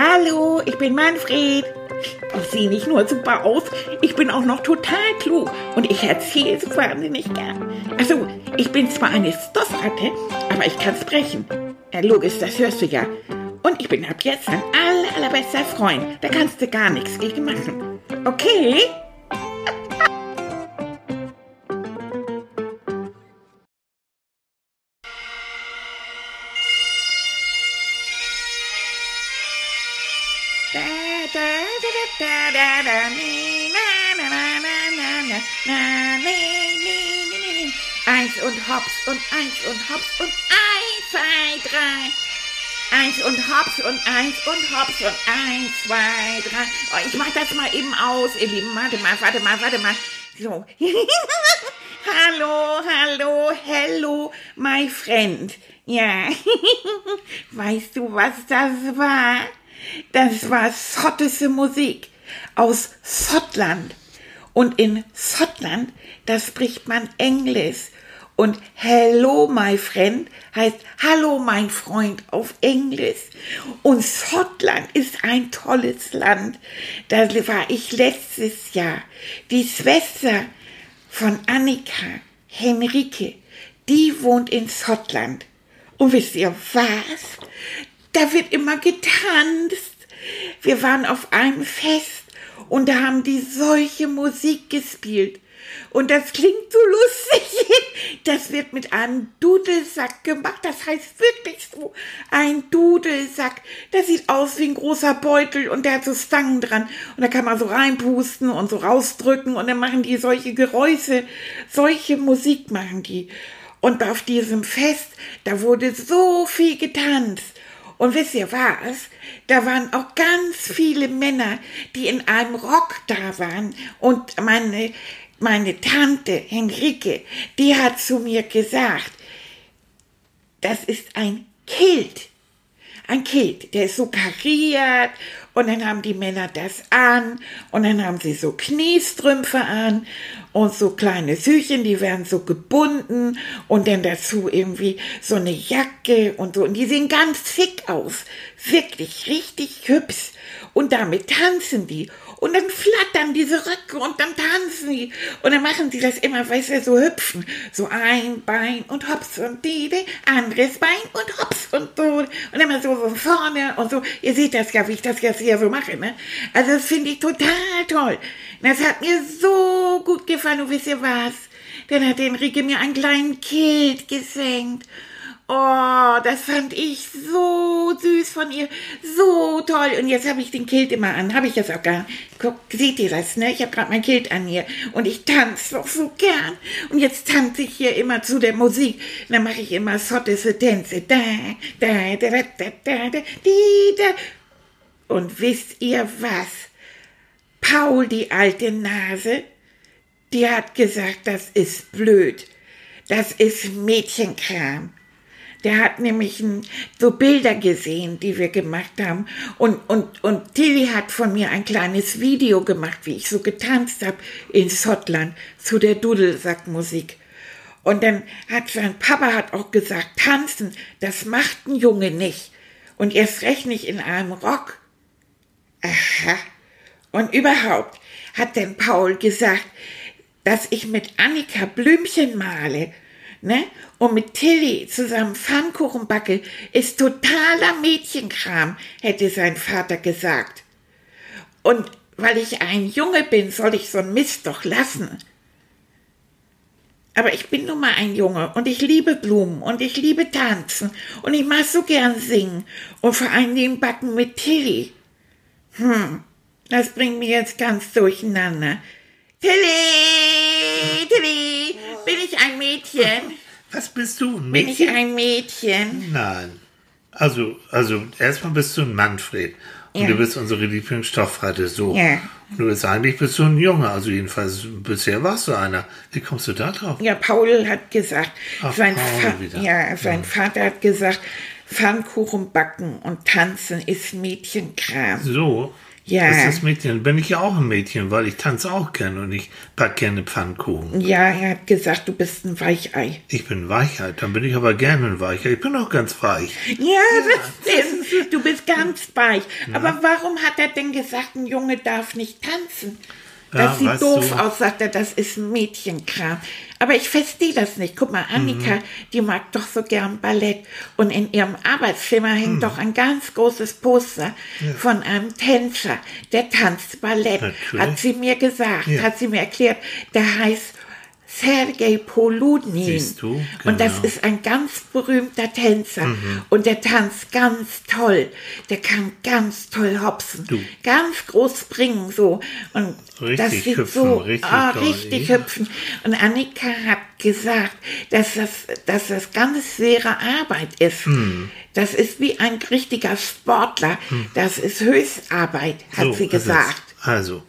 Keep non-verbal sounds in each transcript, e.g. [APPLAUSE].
Hallo, ich bin Manfred. Ich sehe nicht nur super aus, ich bin auch noch total klug und ich erzähle so wahnsinnig gern. Also, ich bin zwar eine Stoffratte, aber ich kann sprechen. Ja, logisch, das hörst du ja. Und ich bin ab jetzt dein aller, allerbester Freund. Da kannst du gar nichts gegen machen. Okay? Und hops und eins und hops und eins, zwei, drei. Eins und hops und eins und hops und eins, zwei, drei. Oh, ich mach das mal eben aus, ihr Lieben. Warte mal, warte mal, warte mal. So. [LAUGHS] hallo, hallo, hello, my friend. Ja. [LAUGHS] weißt du, was das war? Das war schottische Musik aus Schottland. Und in Schottland, da spricht man Englisch. Und Hello, my friend heißt Hallo, mein Freund auf Englisch. Und Schottland ist ein tolles Land. Da war ich letztes Jahr. Die Schwester von Annika, Henrike, die wohnt in Schottland. Und wisst ihr was? Da wird immer getanzt. Wir waren auf einem Fest und da haben die solche Musik gespielt. Und das klingt so lustig. [LAUGHS] Das wird mit einem Dudelsack gemacht. Das heißt wirklich so ein Dudelsack. Das sieht aus wie ein großer Beutel und der hat so Stangen dran. Und da kann man so reinpusten und so rausdrücken und dann machen die solche Geräusche. Solche Musik machen die. Und auf diesem Fest, da wurde so viel getanzt. Und wisst ihr was? Da waren auch ganz viele Männer, die in einem Rock da waren. Und meine, meine Tante Henrike, die hat zu mir gesagt, das ist ein Kilt. Ein Kilt, der ist so kariert und dann haben die Männer das an und dann haben sie so Kniestrümpfe an und so kleine Süchen, die werden so gebunden und dann dazu irgendwie so eine Jacke und so. Und die sehen ganz schick aus. Wirklich richtig hübsch. Und damit tanzen die. Und dann flattern diese Röcke und dann tanzen die. Und dann machen sie das immer, weißt du, so hüpfen. So ein Bein und hops und die, die anderes Bein und hops und so. Und immer so, so vorne und so. Ihr seht das ja, wie ich das jetzt hier so mache, ne? Also das finde ich total toll. Das hat mir so gut gefallen. Und wisst ihr was? Dann hat Enrique mir einen kleinen Kilt geschenkt. Oh, das fand ich so süß von ihr. So toll. Und jetzt habe ich den Kilt immer an. Habe ich jetzt auch gar Guck, seht ihr das, ne? Ich habe gerade mein Kilt an hier. Und ich tanze doch so gern. Und jetzt tanze ich hier immer zu der Musik. Und dann mache ich immer schottische Tänze. Da, da, da, da, da, da, da, die, da. Und wisst ihr was? Paul, die alte Nase, die hat gesagt, das ist blöd. Das ist Mädchenkram. Der hat nämlich so Bilder gesehen, die wir gemacht haben. Und, und, und Tilly hat von mir ein kleines Video gemacht, wie ich so getanzt habe in Schottland zu der Dudelsackmusik. Und dann hat sein Papa hat auch gesagt, tanzen, das macht ein Junge nicht. Und erst recht nicht in einem Rock. Aha. Und überhaupt hat denn Paul gesagt, dass ich mit Annika Blümchen male ne? Und mit Tilly zusammen Pfannkuchen backe, ist totaler Mädchenkram, hätte sein Vater gesagt. Und weil ich ein Junge bin, soll ich so ein Mist doch lassen. Aber ich bin nun mal ein Junge und ich liebe Blumen und ich liebe Tanzen und ich mag so gern singen und vor allen Dingen backen mit Tilly. Hm, das bringt mich jetzt ganz durcheinander. Tilly, Tilly, bin ich ein Mädchen? [LAUGHS] Was bist du? Ein Bin ich ein Mädchen? Nein. Also, also erstmal bist du ein Manfred. Und ja. du bist unsere Lieblingsstoffratte. So. Ja. Du bist eigentlich bist du ein Junge. Also jedenfalls bisher warst du einer. Wie kommst du da drauf? Ja, Paul hat gesagt, Ach, sein, Fa ja, sein ja. Vater hat gesagt, Pfannkuchen backen und tanzen ist Mädchenkram. So. Ja. Was ist das Mädchen? Bin ich ja auch ein Mädchen, weil ich tanze auch gerne und ich back gerne Pfannkuchen. Ja, er hat gesagt, du bist ein Weichei. Ich bin ein Weichei, dann bin ich aber gerne ein Weichei. Ich bin auch ganz weich. Ja, ja das stimmt. du bist ganz weich. Aber warum hat er denn gesagt, ein Junge darf nicht tanzen? Das Ja, sieht doof du- aus, sagt er, das ist ein Mädchenkram. Aber ich verstehe das nicht. Guck mal, Annika, Mhm. die mag doch so gern Ballett. Und in ihrem Arbeitszimmer hängt Mhm. doch ein ganz großes Poster von einem Tänzer, der tanzt Ballett. Natürlich. Hat sie mir gesagt, Ja. hat sie mir erklärt. Der heißt Sergei Poludnin. Siehst du? Und das Genau. ist ein ganz berühmter Tänzer. Und der tanzt ganz toll. Der kann ganz toll hopsen. Du. Ganz groß springen so. Und Richtig das sieht hüpfen, so richtig ah, toll, richtig ja. hüpfen. Und Annika hat gesagt, dass das, dass das ganz schwere Arbeit ist. Hm. Das ist wie ein richtiger Sportler. Das ist Höchstarbeit, hat So sie gesagt. Also,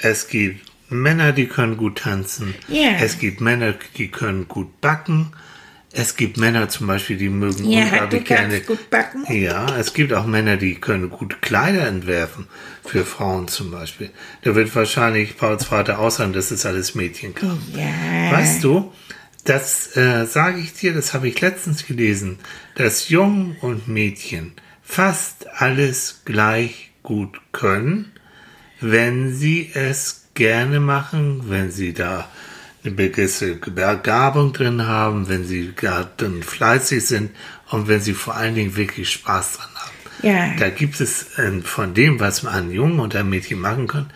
es gibt Männer, die können gut tanzen. Ja. Es gibt Männer, die können gut backen. Es gibt Männer zum Beispiel, die mögen Ja, unglaublich gerne. gut backen. Ja, es gibt auch Männer, die können gut Kleider entwerfen. Für Frauen zum Beispiel. Da wird wahrscheinlich Pauls Vater auch sagen, das ist alles Mädchenkram. Ja. Weißt du, das äh, sage ich dir, das habe ich letztens gelesen, dass Jungen und Mädchen fast alles gleich gut können, wenn sie es gerne machen, wenn sie da eine gewisse Begabung drin haben, wenn sie dann fleißig sind und wenn sie vor allen Dingen wirklich Spaß dran haben. Ja. Da gibt es äh, von dem, was man ein Jungen und ein Mädchen machen kann,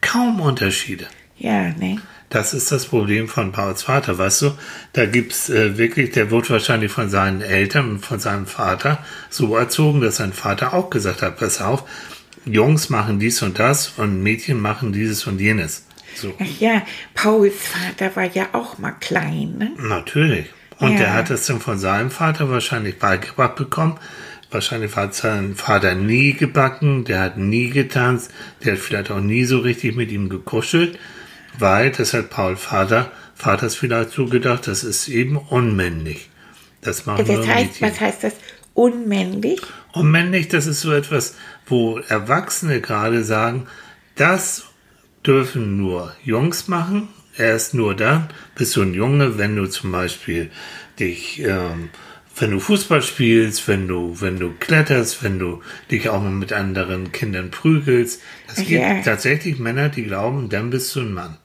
kaum Unterschiede. Ja, ne? Das ist das Problem von Pauls Vater, weißt du? Da gibt's äh, wirklich, der wurde wahrscheinlich von seinen Eltern und von seinem Vater so erzogen, dass sein Vater auch gesagt hat, pass auf, Jungs machen dies und das und Mädchen machen dieses und jenes. So, Ach ja, Pauls Vater war ja auch mal klein, ne? natürlich. Und Ja. der hat es dann von seinem Vater wahrscheinlich beigebracht bekommen. Wahrscheinlich hat sein Vater nie gebacken, der hat nie getanzt, der hat vielleicht auch nie so richtig mit ihm gekuschelt, weil, das hat Paul Vater, Vaters vielleicht so gedacht, das ist eben unmännlich. Das machen Das heißt, Mädchen. was heißt das? Unmännlich? Unmännlich, das ist so etwas, wo Erwachsene gerade sagen, das dürfen nur Jungs machen. Erst nur dann bist du ein Junge, wenn du zum Beispiel dich, ähm, wenn du Fußball spielst, wenn du, wenn du kletterst, wenn du dich auch mal mit anderen Kindern prügelst. Es gibt Ja. tatsächlich Männer, die glauben, dann bist du ein Mann.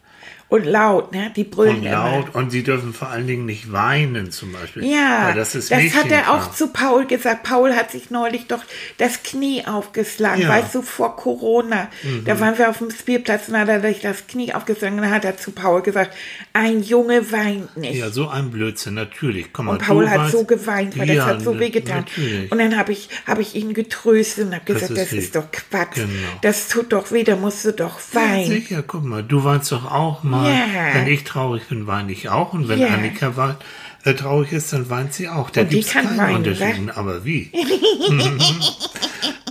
Und laut, ne? Die brüllen Und immer. laut. Und sie dürfen vor allen Dingen nicht weinen, zum Beispiel. Ja, das ist hat er auch zu Paul gesagt. Paul hat sich neulich doch das Knie aufgeschlagen, Ja. Mhm. weißt du, vor Corona. Da waren wir auf dem Spielplatz und hat er sich das Knie aufgeschlagen und dann hat er zu Paul gesagt, ein Junge weint nicht. Ja, so ein Blödsinn, natürlich. Komm mal, und Paul hat weißt- so geweint, weil das Ja, hat so wehgetan. Natürlich. Und dann habe ich, hab ich ihn getröstet und habe gesagt, ist das ist doch Quatsch. Genau. Das tut doch weh, da musst du doch Ja, weinen. sicher, guck mal, du weinst doch auch mal. Ja. Wenn ich traurig bin, weine ich auch. Und wenn Ja. Annika weint, äh, traurig ist, dann weint sie auch. Da gibt es kann keinen weinen, Unterschied. Aber wie? [LAUGHS]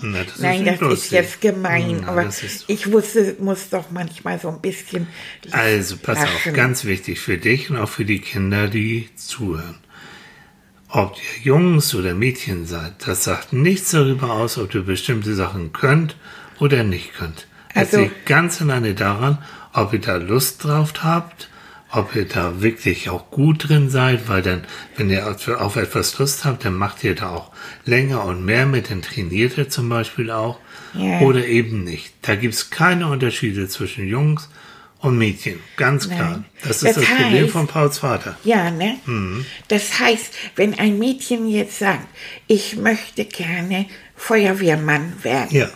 Na, das Nein, ist das nicht ist lustig. jetzt gemein, Na, aber ist- ich wusste, muss doch manchmal so ein bisschen. Also, pass auf, lachen. ganz wichtig für dich und auch für die Kinder, die zuhören. Ob ihr Jungs oder Mädchen seid, das sagt nichts darüber aus, ob ihr bestimmte Sachen könnt oder nicht könnt. Es Also- liegt ganz alleine daran, ob ihr da Lust drauf habt, ob ihr da wirklich auch gut drin seid, weil dann, wenn ihr auf etwas Lust habt, dann macht ihr da auch länger und mehr mit, dann trainiert ihr zum Beispiel auch Ja. oder eben nicht. Da gibt's keine Unterschiede zwischen Jungs und Mädchen, ganz klar. Nein. Das ist Das das, Problem heißt- von Pauls Vater. Ja, ne? Mhm. Das heißt, wenn ein Mädchen jetzt sagt, ich möchte gerne Feuerwehrmann werden. Ja,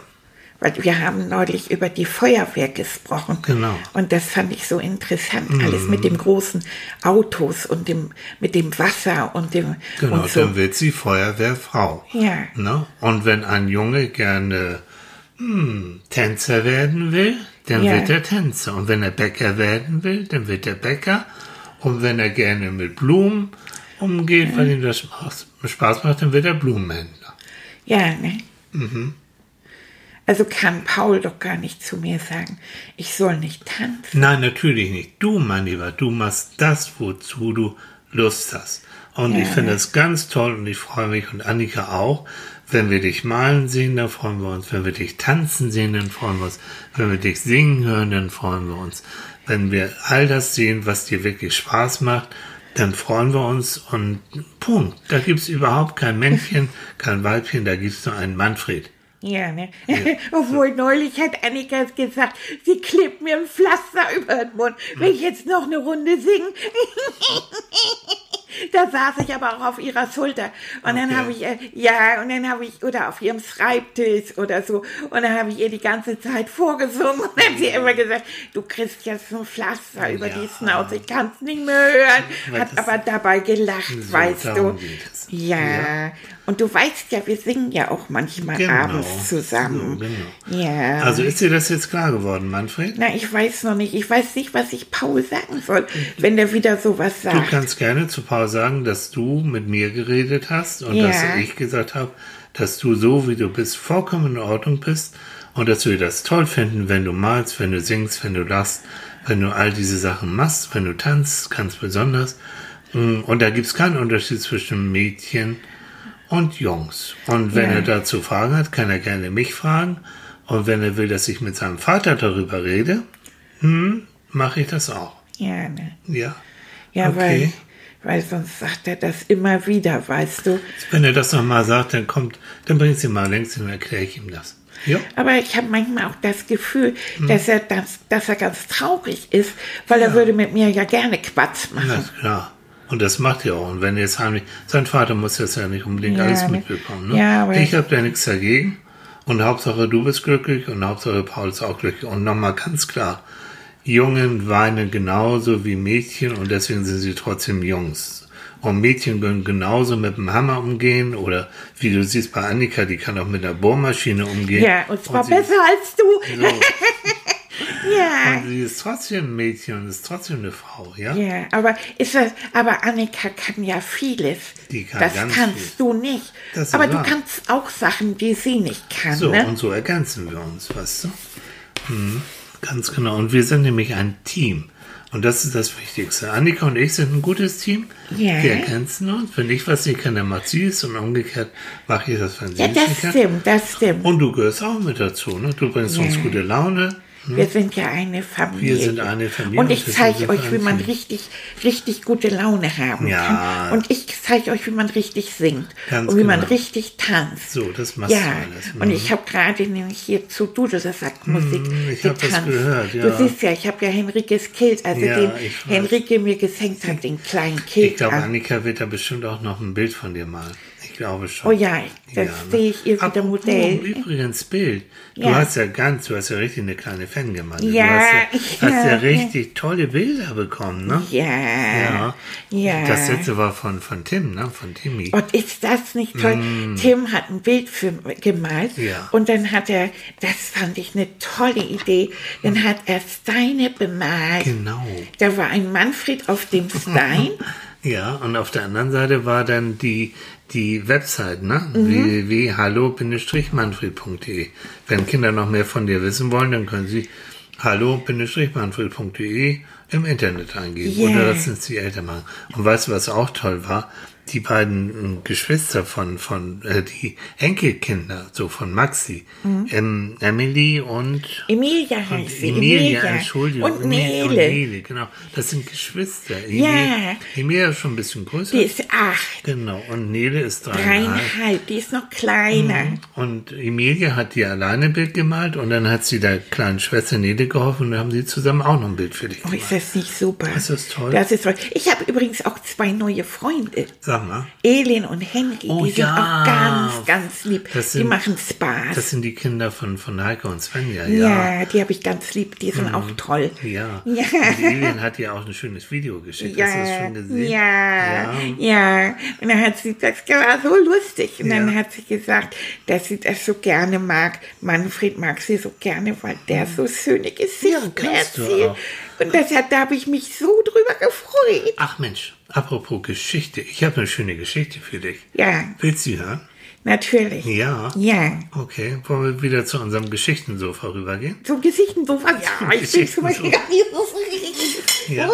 Weil wir haben neulich über die Feuerwehr gesprochen. Genau. Mhm. Und das fand ich so interessant. Alles mit dem großen Autos und dem, mit dem Wasser und dem, genau, und so. dann wird sie Feuerwehrfrau. Ja. Ne? Und wenn ein Junge gerne hm, Tänzer werden will, dann Ja. wird er Tänzer. Und wenn er Bäcker werden will, dann wird er Bäcker. Und wenn er gerne mit Blumen umgeht, weil ihm das Spaß macht, dann wird er Blumenhändler. Ja, ne? Mhm. Also kann Paul doch gar nicht zu mir sagen, ich soll nicht tanzen. Nein, natürlich nicht. Du, mein Lieber, du machst das, wozu du Lust hast. Und ich finde es ganz toll und ich freue mich und Annika auch, wenn wir dich malen sehen, dann freuen wir uns. Wenn wir dich tanzen sehen, dann freuen wir uns. Wenn wir dich singen hören, dann freuen wir uns. Wenn wir all das sehen, was dir wirklich Spaß macht, dann freuen wir uns und Punkt. Da gibt's überhaupt kein Männchen, kein Weibchen, da gibt's nur einen Manfred. Ja, ne? [LAUGHS] Obwohl neulich hat Annika gesagt, sie klebt mir ein Pflaster über den Mund, wenn ich jetzt noch eine Runde singe. [LAUGHS] da saß ich aber auch auf ihrer Schulter. Und dann Okay. habe ich, äh, ja, und dann habe ich, oder auf ihrem Schreibtisch oder so. Und dann habe ich ihr die ganze Zeit vorgesungen. [LAUGHS] Und dann hat sie immer gesagt, du kriegst jetzt ein Pflaster über die Ja. Schnauze, ich kann es nicht mehr hören. Hat aber dabei gelacht, So, weißt du. Ja. Ja. und du weißt ja, wir singen ja auch manchmal Genau. abends zusammen. So, genau. Ja. Also ist dir das jetzt klar geworden, Manfred? Na, ich weiß noch nicht. Ich weiß nicht, was ich Paul sagen soll, wenn der wieder sowas Du sagt. kannst gerne zu Paul sagen, dass du mit mir geredet hast und Ja. dass ich gesagt habe, dass du so wie du bist vollkommen in Ordnung bist und dass wir das toll finden, wenn du malst, wenn du singst, wenn du lachst, wenn du all diese Sachen machst, wenn du tanzt, ganz besonders. Mm, Und da gibt's keinen Unterschied zwischen Mädchen und Jungs. Und wenn Ja. er dazu Fragen hat, kann er gerne mich fragen. Und wenn er will, dass ich mit seinem Vater darüber rede, hm, mache ich das auch. Ja, ne? Ja. Ja, Okay. weil, weil sonst sagt er das immer wieder, weißt du. Wenn er das nochmal sagt, dann kommt, dann bringt sie mal längst und erkläre ich ihm das. Ja. Aber ich habe manchmal auch das Gefühl, Hm. dass, er das, dass er ganz traurig ist, weil er würde mit mir ja gerne Quatsch machen. klar. Und das macht er auch. Und wenn jetzt heimlich, sein Vater muss das ja nicht unbedingt Ja, alles ne? mitbekommen. Ne? Ja, aber- ich habe da nichts dagegen. Und Hauptsache du bist glücklich und Hauptsache Paul ist auch glücklich. Und nochmal ganz klar, Jungen weinen genauso wie Mädchen und deswegen sind sie trotzdem Jungs. Und Mädchen können genauso mit dem Hammer umgehen oder wie du siehst bei Annika, die kann auch mit der Bohrmaschine umgehen. Ja, und zwar sie- besser als du. So. [LAUGHS] Ja. Und sie ist trotzdem ein Mädchen und ist trotzdem eine Frau, ja? Ja, aber ist das, aber Annika kann ja vieles. Die kann das ganz kannst viel. du nicht. Das aber du kannst auch Sachen, die sie nicht kann, So, ne? und so ergänzen wir uns, weißt du? Hm, ganz genau. Und wir sind nämlich ein Team. Und das ist das Wichtigste. Annika und ich sind ein gutes Team. Ja. Wir ergänzen uns. Wenn ich was nicht kann, dann macht sie es. Und umgekehrt mache ich das, wenn sie Ja, es nicht das kann. stimmt, das stimmt. Und du gehörst auch mit dazu. Ne? Du bringst uns Ja. gute Laune. Wir sind ja eine Familie. Wir sind eine Familie Und und ich zeige euch, wie man richtig, richtig gute Laune haben Ja. kann. Und ich zeige euch, wie man richtig singt. Ganz und wie man genau. richtig tanzt. So, das machst ja. du alles. Und Mhm. ich habe gerade nämlich hier zu Dudu gesagt, Musik ich getanzt. gehört, ja. Du siehst ja, ich habe ja Henrikes Kilt, also Ja, den. Henrike mir geschenkt hat, den kleinen Kilt. Ich glaube, an. Annika wird da bestimmt auch noch ein Bild von dir malen. Ich glaube schon. Oh ja, das ne? sehe ich ihr wieder Modell. Übrigens Bild. Du Ja. hast ja ganz, du hast ja richtig eine kleine Fangemeinde. Ja, du hast ja, hast ja [LAUGHS] ja. richtig tolle Bilder bekommen, ne? Ja, Ja. ja. Das letzte war von, von Tim, ne? Von Timmy. Und ist das nicht toll? Tim hat ein Bild für, gemalt Mm. Ja. und dann hat er, das fand ich eine tolle Idee, dann hat er Steine bemalt. Genau. Da war ein Manfred auf dem Stein. [LAUGHS] Ja, und auf der anderen Seite war dann die, die Website, ne? Mhm. www.hallo-manfred.de. Wenn Kinder noch mehr von dir wissen wollen, dann können sie hallo-manfred.de im Internet eingeben. Yeah. Oder lassen es die Eltern machen. Und weißt du, was auch toll war? Die beiden äh, Geschwister von, von äh, die Enkelkinder, so von Maxi, ähm, Emily und Emilia heißt sie. Emilia, Entschuldigung. Und Emilia Nele. Nele, genau. Das sind Geschwister. Ja. Emilia, Emilia ist schon ein bisschen größer. Die ist acht, genau. Und Nele ist dreieinhalb. dreieinhalb, die ist noch kleiner. Und Emilia hat dir alleine ein Bild gemalt und dann hat sie der kleinen Schwester Nele geholfen und dann haben sie zusammen auch noch ein Bild für dich Oh, gemacht. ist das nicht super? Ist das toll? Das ist toll. Ich habe übrigens auch zwei neue Freunde. Sag mal. Elin und Henry, Oh die sind ja. auch ganz, ganz lieb. Das die sind- machen Spaß. Das sind die Kinder von, von Heike und Svenja, ja. Mhm. ja, die habe ich ganz lieb. Die sind auch toll. Ja. Ja. [LAUGHS] Und Elin hat dir auch ein schönes Video geschickt. Hast du das schon gesehen? Ja, Ja. ja. Und dann hat sie, das war so lustig. Und dann Ja. hat sie gesagt, dass sie das so gerne mag. Manfred mag sie so gerne, weil der so schöne kannst du erzählt. Und deshalb, da habe ich mich so drüber gefreut. Ach Mensch, apropos Geschichte. Ich habe eine schöne Geschichte für dich. Ja, Willst du sie hören? natürlich. Ja. Ja. Okay, wollen wir wieder zu unserem Geschichtensofa rübergehen? So Geschichten, so was. Ja, ich bin zum Beispiel Ja. Ja,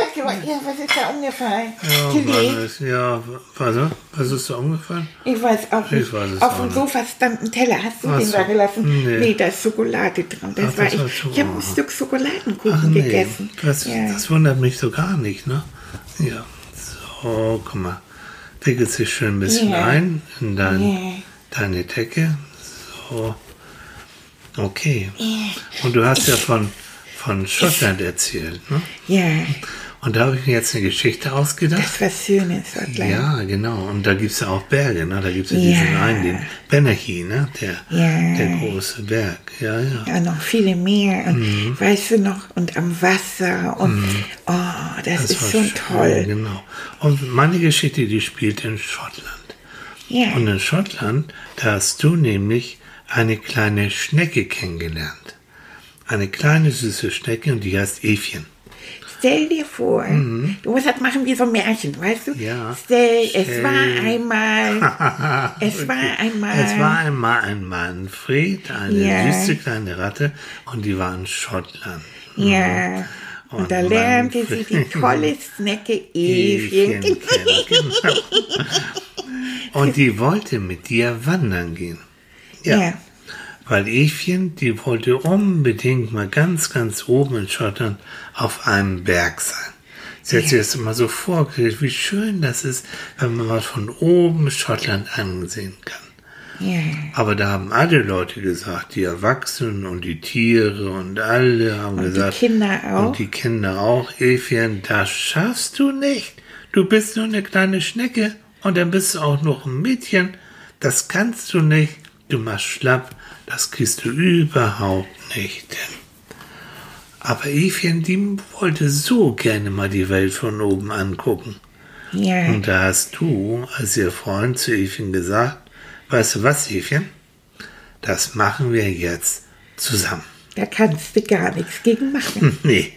was ist da umgefallen? Ja, Tilly? Ist, ja, was, was ist da umgefallen? Ich weiß auch nicht. Ich weiß es Auf dem. Sofa stand ein Teller. Hast du Ach den so. da gelassen? Nee. Nee. da ist Schokolade dran. Das Ach, war das ich. war Ich habe ein. Stück Schokoladenkuchen Ach nee, gegessen. das, ja. das wundert mich so gar nicht, ne? Ja, so. Guck mal. Wickelst dich schön ein bisschen Ja. ein in dein, Ja. deine Decke. So. Okay. Und du hast ja von, von Schottland erzählt, ne? Ja, Und da habe ich mir jetzt eine Geschichte ausgedacht. das war schön in Schottland. Ja, genau. Und da gibt es ja auch Berge, ne? Da gibt es ja Ja. diesen einen, den Benahi, ne? Der, Ja. der große Berg. Ja, ja. Ja, noch viele mehr. Und Mhm. weißt du noch, und am Wasser. Und oh, das, ist war schon schön, toll. Genau. Und meine Geschichte, die spielt in Schottland. Ja. Und in Schottland, da hast du nämlich eine kleine Schnecke kennengelernt. Eine kleine süße Schnecke und die heißt Evchen. Stell dir vor, du musst das machen wie so ein Märchen, weißt du? Mhm. Ja. Stell, es Stell- war einmal, [LAUGHS] es war einmal, Es war einmal ein Manfred, eine Ja. süße kleine Ratte und die war in Schottland. ja. Und, Und da lernte sie die tolle Schnecke Evchen. Evchen genau. [LAUGHS] Und die wollte mit dir wandern gehen. ja. Weil Evchen, die wollte unbedingt mal ganz, ganz oben in Schottland auf einem Berg sein. Sie hat sich das immer so vorgestellt, wie schön das ist, wenn man mal von oben Schottland ansehen kann. ja. Aber da haben alle Leute gesagt, die Erwachsenen und die Tiere und alle haben Und die gesagt. Kinder auch. Und die Kinder auch. Evchen, das schaffst du nicht. Du bist nur eine kleine Schnecke und dann bist du auch noch ein Mädchen. Das kannst du nicht. Du machst schlapp. Das kriegst du überhaupt nicht. Aber Evchen, die wollte so gerne mal die Welt von oben angucken. Ja. Und da hast du, als ihr Freund zu Evchen gesagt, weißt du was, Evchen? Das machen wir jetzt zusammen. Da kannst du gar nichts gegen machen. [LAUGHS] Nee.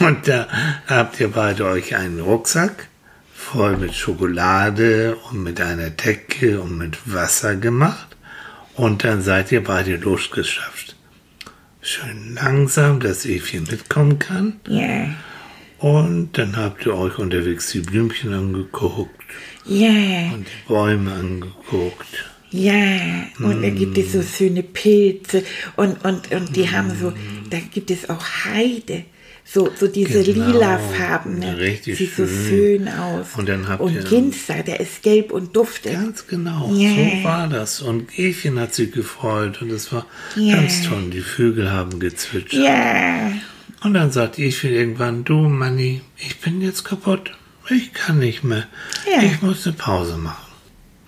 Und da habt ihr beide euch einen Rucksack voll mit Schokolade und mit einer Decke und mit Wasser gemacht. Und dann seid ihr beide losgeschafft. Schön langsam, dass Evchen mitkommen kann. Ja. Und dann habt ihr euch unterwegs die Blümchen angeguckt Ja. und die Bäume angeguckt. Ja, und da gibt es so Mm. schöne Pilze und, und, und die haben so, da gibt es auch Heide. So, so diese Genau, lilafarbene. richtig Sieht so schön. schön aus. Und dann habt und ihr- Ginster, der ist gelb und duftet. Ganz genau, Ja. so war das. Und Evchen hat sich gefreut und es war Ja. ganz toll. Die Vögel haben gezwitschert. Ja, Und dann sagt Evchen irgendwann, du Manni, ich bin jetzt kaputt. Ich kann nicht mehr. Ja. Ich muss eine Pause machen.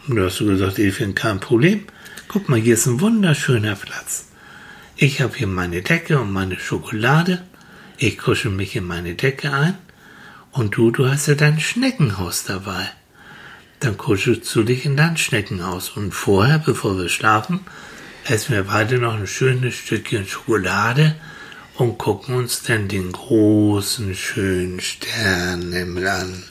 Und du hast du gesagt, Evchen, kein Problem. Guck mal, hier ist ein wunderschöner Platz. Ich habe hier meine Decke und meine Schokolade. Ich kuschel mich in meine Decke ein. Und du, du hast ja dein Schneckenhaus dabei. Dann kuschelst du dich in dein Schneckenhaus. Und vorher, bevor wir schlafen, essen wir beide noch ein schönes Stückchen Schokolade und gucken uns dann den großen, schönen Sternenhimmel an.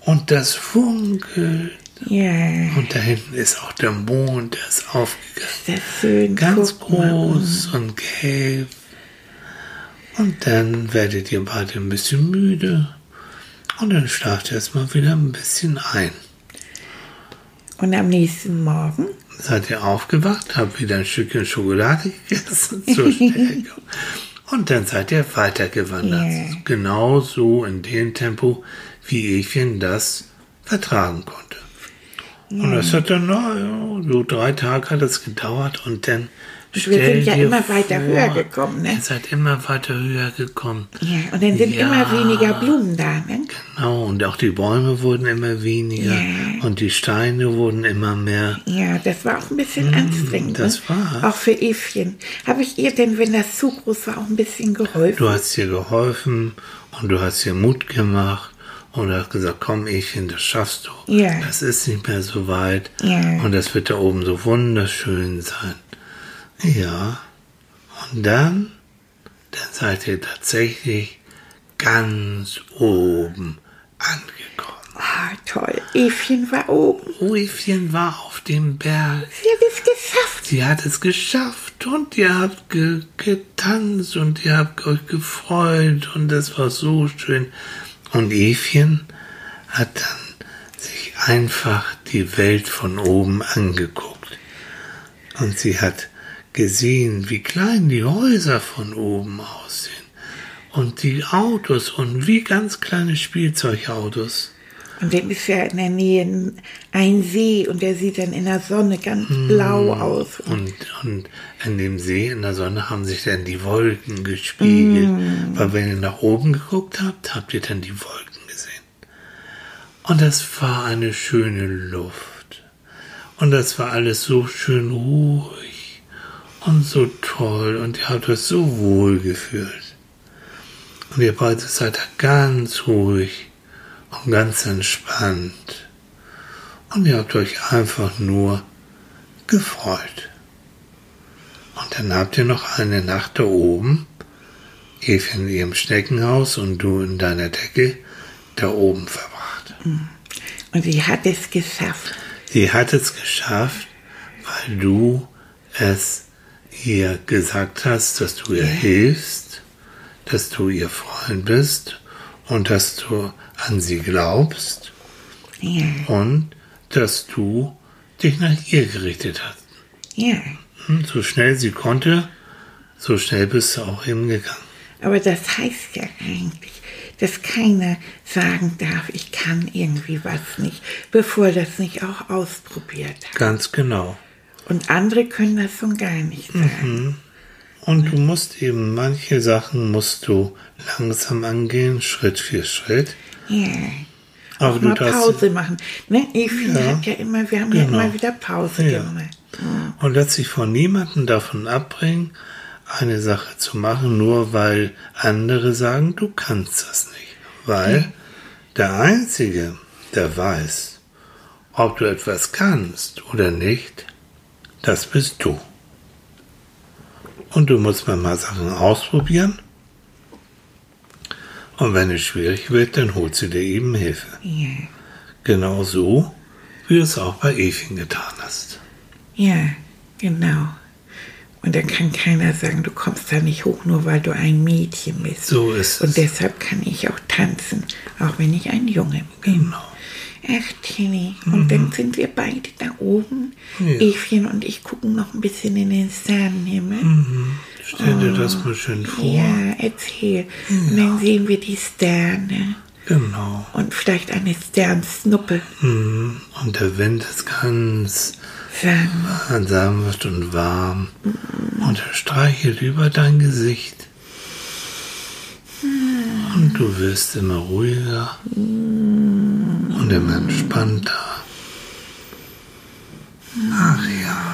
Und das funkelt. ja, Und da hinten ist auch der Mond, der ist aufgegangen. das ist schön. Ganz Guck groß und gelb. Und dann werdet ihr beide ein bisschen müde. Und dann schlaft ihr erstmal wieder ein bisschen ein. Und am nächsten Morgen, Seid ihr aufgewacht, habt wieder ein Stückchen Schokolade gegessen [LAUGHS] zur Stärkung. Und dann seid ihr weitergewandert. Ja. Genau so in dem Tempo, wie Evchen das vertragen konnte. Und das hat dann, na, so drei Tage hat es gedauert und dann Wir stell sind ja immer weiter vor, höher gekommen, ne? Ihr seid immer weiter höher gekommen. ja, und dann sind Ja. immer weniger Blumen da, ne? Genau, und auch die Bäume wurden immer weniger Ja. und die Steine wurden immer mehr. Ja, das war auch ein bisschen anstrengend. Mm, das ne? war's. Auch für Evchen. Habe ich ihr denn, wenn das zu groß war, auch ein bisschen geholfen? Du hast ihr geholfen und du hast ihr Mut gemacht und du hast gesagt, komm Evchen, das schaffst du. Ja. Das ist nicht mehr so weit Ja. und das wird da oben so wunderschön sein. Ja, und dann, dann seid ihr tatsächlich ganz oben angekommen. Ah, toll. Evchen war oben. Evchen war auf dem Berg. Sie hat es geschafft. Sie hat es geschafft und ihr habt ge getanzt und ihr habt euch gefreut und es war so schön. Und Evchen hat dann sich einfach die Welt von oben angeguckt. Und sie hat gesehen, wie klein die Häuser von oben aussehen. Und die Autos und wie ganz kleine Spielzeugautos. Und dann ist ja in der Nähe ein See und der sieht dann in der Sonne ganz blau aus. Und, und in dem See, in der Sonne, haben sich dann die Wolken gespiegelt. Weil wenn ihr nach oben geguckt habt, habt ihr dann die Wolken gesehen. Und das war eine schöne Luft. Und das war alles so schön ruhig und so toll. Und ihr habt euch so wohl gefühlt. Und ihr beide seid da ganz ruhig und ganz entspannt. Und ihr habt euch einfach nur gefreut. Und dann habt ihr noch eine Nacht da oben, Eve in ihrem Steckenhaus und du in deiner Decke, da oben verbracht. Und sie hat es geschafft. Sie hat es geschafft, weil du es ihr gesagt hast, dass du ihr hilfst, dass du ihr Freund bist und dass du an sie glaubst Ja, und dass du dich nach ihr gerichtet hast. ja. Hm, So schnell sie konnte, so schnell bist du auch hingegangen. Aber das heißt ja eigentlich, dass keiner sagen darf, ich kann irgendwie was nicht, bevor das nicht auch ausprobiert hat. Ganz genau. Und andere können das schon gar nicht sagen. Und du musst eben, manche Sachen musst du langsam angehen, Schritt für Schritt. Ja. Aber Auch du mal Pause machen. Ne? Evi Ja. hat ja immer, wir haben ja Genau. immer wieder Pause Ja. gemacht. und lass dich von niemandem davon abbringen, eine Sache zu machen, nur weil andere sagen, du kannst das nicht. Weil der Einzige, der weiß, ob du etwas kannst oder nicht, das bist du. Und du musst mal Sachen ausprobieren. Und wenn es schwierig wird, dann holst du dir eben Hilfe. Ja. Genau so, wie du es auch bei Evin getan hast. ja, genau. Und dann kann keiner sagen, du kommst da nicht hoch, nur weil du ein Mädchen bist. So ist Und es. deshalb kann ich auch tanzen, auch wenn ich ein Junge bin. Genau. Ach, Tilly. Und dann sind wir beide da oben. Mhm. Ja. Evchen und ich gucken noch ein bisschen in den Sternenhimmel. Stell dir das mal schön vor. Ja, erzähl. Und dann sehen wir die Sterne. Genau. Und vielleicht eine Sternsnuppe. Mhm. Und der Wind ist ganz Sanft. sanft und warm. Und er streichelt über dein Gesicht. Und du wirst immer ruhiger und immer entspannter. Ach ja.